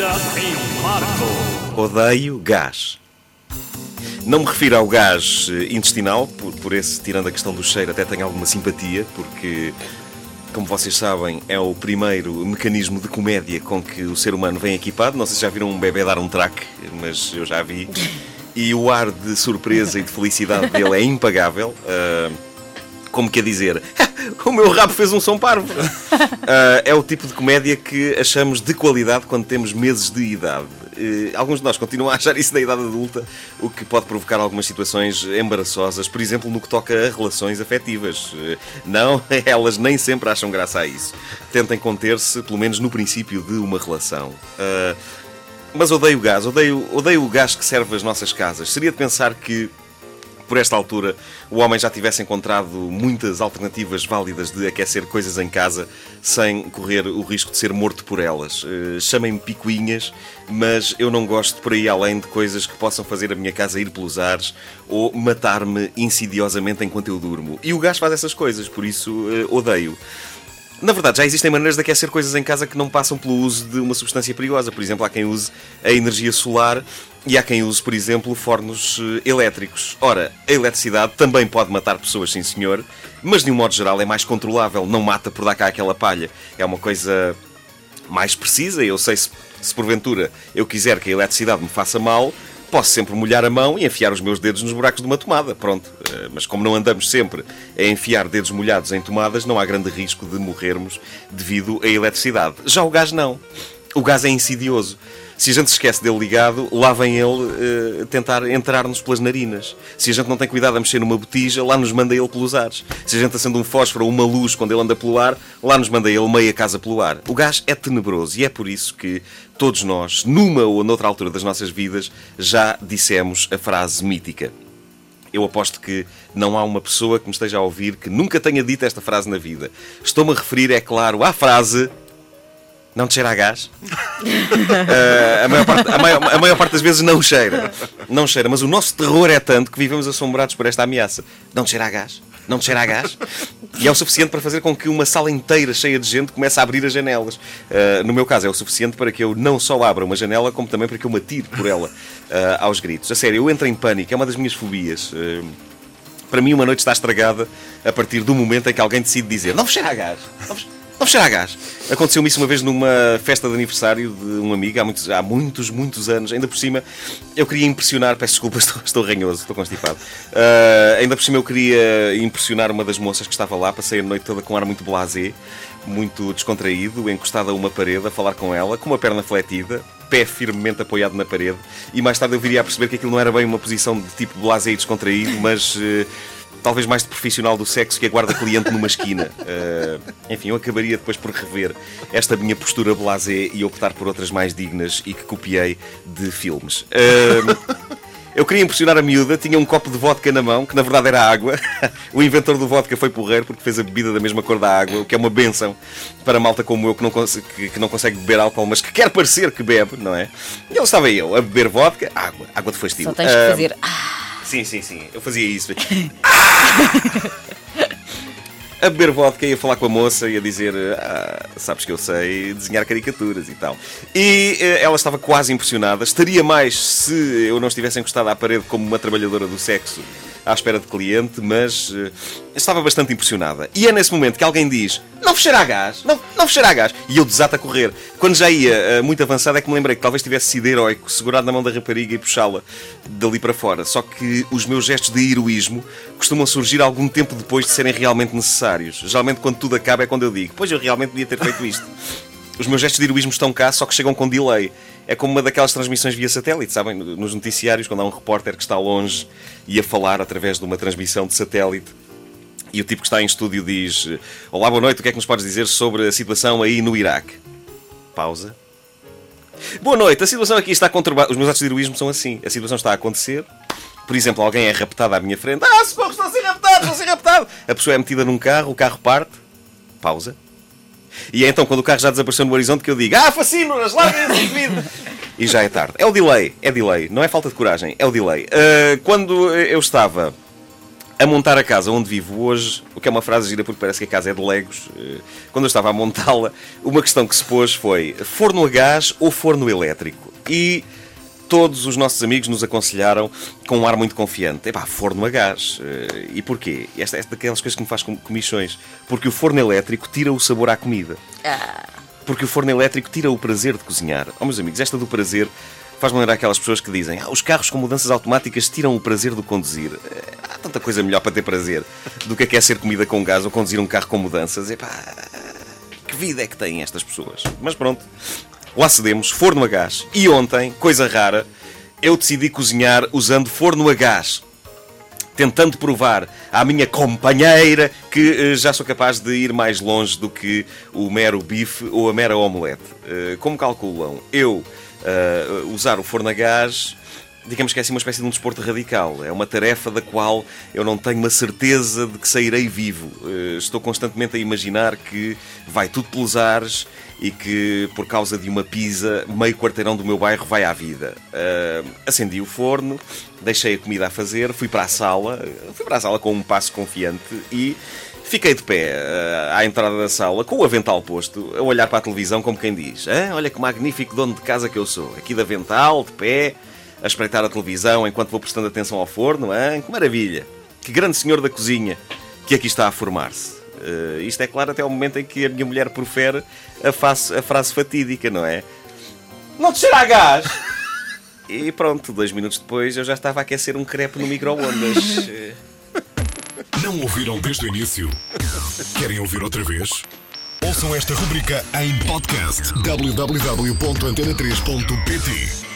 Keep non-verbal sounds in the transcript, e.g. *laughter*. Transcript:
vida em Marco. Odeio gás. Não me refiro ao gás eh, intestinal, por, por esse, tirando a questão do cheiro, até tenho alguma simpatia, porque, como vocês sabem, é o primeiro mecanismo de comédia com que o ser humano vem equipado. Não sei se já viram um bebê dar um traque, mas eu já vi. E o ar de surpresa e de felicidade dele é impagável. Uh, como quer dizer, *laughs* o meu rabo fez um som parvo. Uh, *laughs* é o tipo de comédia que achamos de qualidade quando temos meses de idade. Uh, alguns de nós continuam a achar isso na idade adulta, o que pode provocar algumas situações embaraçosas, por exemplo, no que toca a relações afetivas. Uh, não, *laughs* elas nem sempre acham graça a isso. Tentem conter-se, pelo menos no princípio de uma relação. mas odeio o gás, odeio, odeio o gás que serve as nossas casas. Seria de pensar que por esta altura o homem já tivesse encontrado muitas alternativas válidas de aquecer coisas em casa sem correr o risco de ser morto por elas. Uh, Chamem-me picuinhas, mas eu não gosto por aí além de coisas que possam fazer a minha casa ir pelos ares ou matar-me insidiosamente enquanto eu durmo. E o gás faz essas coisas, por isso uh, odeio. Na verdade, já existem maneiras de aquecer coisas em casa que não passam pelo uso de uma substância perigosa. Por exemplo, há quem use a energia solar e há quem use, por exemplo, fornos eh, elétricos. Ora, a eletricidade também pode matar pessoas, sim senhor, mas de um modo geral é mais controlável, não mata por dar cá aquela palha. É uma coisa mais precisa. Eu sei se, se porventura eu quiser que a eletricidade me faça mal, posso sempre molhar a mão e enfiar os meus dedos nos buracos de uma tomada. Pronto. Eh, mas como não andamos sempre a enfiar dedos molhados em tomadas, não há grande risco de morrermos devido à eletricidade. Já o gás não. O gás é insidioso. Se a gente se esquece dele ligado, lá vem ele uh, tentar entrar-nos pelas narinas. Se a gente não tem cuidado a mexer numa botija, lá nos manda ele pelos ares. Se a gente acende um fósforo ou uma luz quando ele anda pelo ar, lá nos manda ele meia casa pelo ar. O gás é tenebroso e é por isso que todos nós, numa ou noutra altura das nossas vidas, já dissemos a frase mítica. Eu aposto que não há uma pessoa que me esteja a ouvir que nunca tenha dito esta frase na vida. Estou-me a referir, é claro, à frase não te cheira a gás? uh, *laughs* a, maior parte, a, maior, a, maior, parte das vezes não cheira. Não cheira, mas o nosso terror é tanto que vivemos assombrados por esta ameaça. Não te cheira a gás? Não te cheira a gás? E é o suficiente para fazer com que uma sala inteira cheia de gente comece a abrir as janelas. Uh, no meu caso, é o suficiente para que eu não só abra uma janela, como também para que eu me atire por ela uh, aos gritos. A sério, eu entro em pânico, é uma das minhas fobias. para mim, uma noite está estragada a partir do momento em que alguém decide dizer: Não vos cheira a gás. Não. Vamos cheirar a gás. Aconteceu-me isso uma vez numa festa de aniversário de um amigo, há muitos, há muitos, muitos anos. Ainda por cima, eu queria impressionar, peço desculpa, *laughs* estou, estou ranhoso, estou constipado. Uh, ainda por cima, eu queria impressionar uma das moças que estava lá. Passei a noite toda com um ar muito blasé, muito descontraído, encostado a uma parede, a falar com ela, com uma perna fletida, pé firmemente apoiado na parede. E mais tarde eu viria a perceber que aquilo não era bem uma posição de tipo blasé e descontraído, mas. Uh, talvez mais de profissional do sexo que aguarda cliente numa esquina. Uh, *laughs* enfim, eu acabaria depois por rever esta minha postura blasé e optar por outras mais dignas e que copiei de filmes. Uh, eu queria impressionar a miúda, tinha um copo de vodka na mão, que na verdade era água. *laughs* o inventor do vodka foi porreiro porque fez a bebida da mesma cor da água, o que é uma benção para malta como eu que não, que, que não consegue beber álcool, mas que quer parecer que bebe, não é? E ele estava eu a beber vodka, água, água de fastio. Só tens uh, que fazer. Ah. Sim, sim, sim. Eu fazia isso. *laughs* a beber vodka e a falar com a moça e a dizer: ah, Sabes que eu sei desenhar caricaturas e tal. E uh, ela estava quase impressionada. Estaria mais se eu não estivesse encostado à parede como uma trabalhadora do sexo à espera de cliente, mas uh, estava bastante impressionada. E é nesse momento que alguém diz: Não fechará gás, não, não fechará gás. E eu desato a correr. Quando já ia uh, muito avançado, é que me lembrei que talvez tivesse sido heróico, segurado na mão da rapariga e puxá-la dali para fora. Só que os meus gestos de heroísmo costumam surgir algum tempo depois de serem realmente necessários. Geralmente, quando tudo acaba, é quando eu digo: Pois eu realmente devia ter feito isto. Os meus gestos de heroísmo estão cá, só que chegam com delay. É como uma daquelas transmissões via satélite, sabem? Nos noticiários, quando há um repórter que está longe e a falar através de uma transmissão de satélite. E o tipo que está em estúdio diz: Olá, boa noite, o que é que nos podes dizer sobre a situação aí no Iraque? Pausa. Boa noite, a situação aqui está conturbada. Os meus atos de heroísmo são assim. A situação está a acontecer. Por exemplo, alguém é raptado à minha frente. Ah, socorro, estou a ser raptado, estou a ser raptado. A pessoa é metida num carro, o carro parte. Pausa. E é então quando o carro já desapareceu no horizonte que eu digo: Ah, larguem esse indivíduo! E já é tarde. É o delay, é delay, não é falta de coragem, é o delay. Uh, quando eu estava a montar a casa onde vivo hoje, o que é uma frase gira porque parece que a casa é de legos. eh, Quando eu estava a montá-la, uma questão que se pôs foi forno a gás ou forno elétrico? E todos os nossos amigos nos aconselharam com um ar muito confiante. Epá, forno a gás. Eh, E porquê? Esta é daquelas coisas que me faz com- comichões. Porque o forno elétrico tira o sabor à comida. Porque o forno elétrico tira o prazer de cozinhar. Oh, meus amigos, esta do prazer faz-me lembrar aquelas pessoas que dizem ah, os carros com mudanças automáticas tiram o prazer de conduzir. Eh, Há tanta coisa melhor para ter prazer do que aquecer comida com gás ou conduzir um carro com mudanças. Epá, que vida é que têm estas pessoas? Mas pronto, lá cedemos, forno a gás. E ontem, coisa rara, eu decidi cozinhar usando forno a gás tentando provar à minha companheira que eh, já sou capaz de ir mais longe do que o mero bife ou a mera omelete. Eh, como calculam, eu eh, usar o forno a gás, digamos que é assim uma espécie de um desporto radical. É uma tarefa da qual eu não tenho uma certeza de que sairei vivo. Eh, estou constantemente a imaginar que vai tudo pelos ares e que por causa de uma pizza, meio quarteirão do meu bairro vai à vida. Ah, acendi o forno, deixei a comida a fazer, fui para a sala, fui para a sala com um passo confiante e fiquei de pé ah, à entrada da sala, com o avental posto, a olhar para a televisão como quem diz: "Hã? Olha que magnífico dono de casa que eu sou, aqui de avental, de pé, a espreitar a televisão enquanto vou prestando atenção ao forno, hã? que maravilha! Que grande senhor da cozinha que aqui está a formar-se. Eh, isto é claro até ao momento em que a minha mulher profere a, face- a frase fatídica, não é? Não te cheira a gás! *laughs* E pronto, dois minutos depois eu já estava a aquecer um crepe no micro-ondas. *laughs* Não ouviram desde o início? Querem ouvir outra vez? Ouçam esta rubrica em podcast: www.antena3.pt.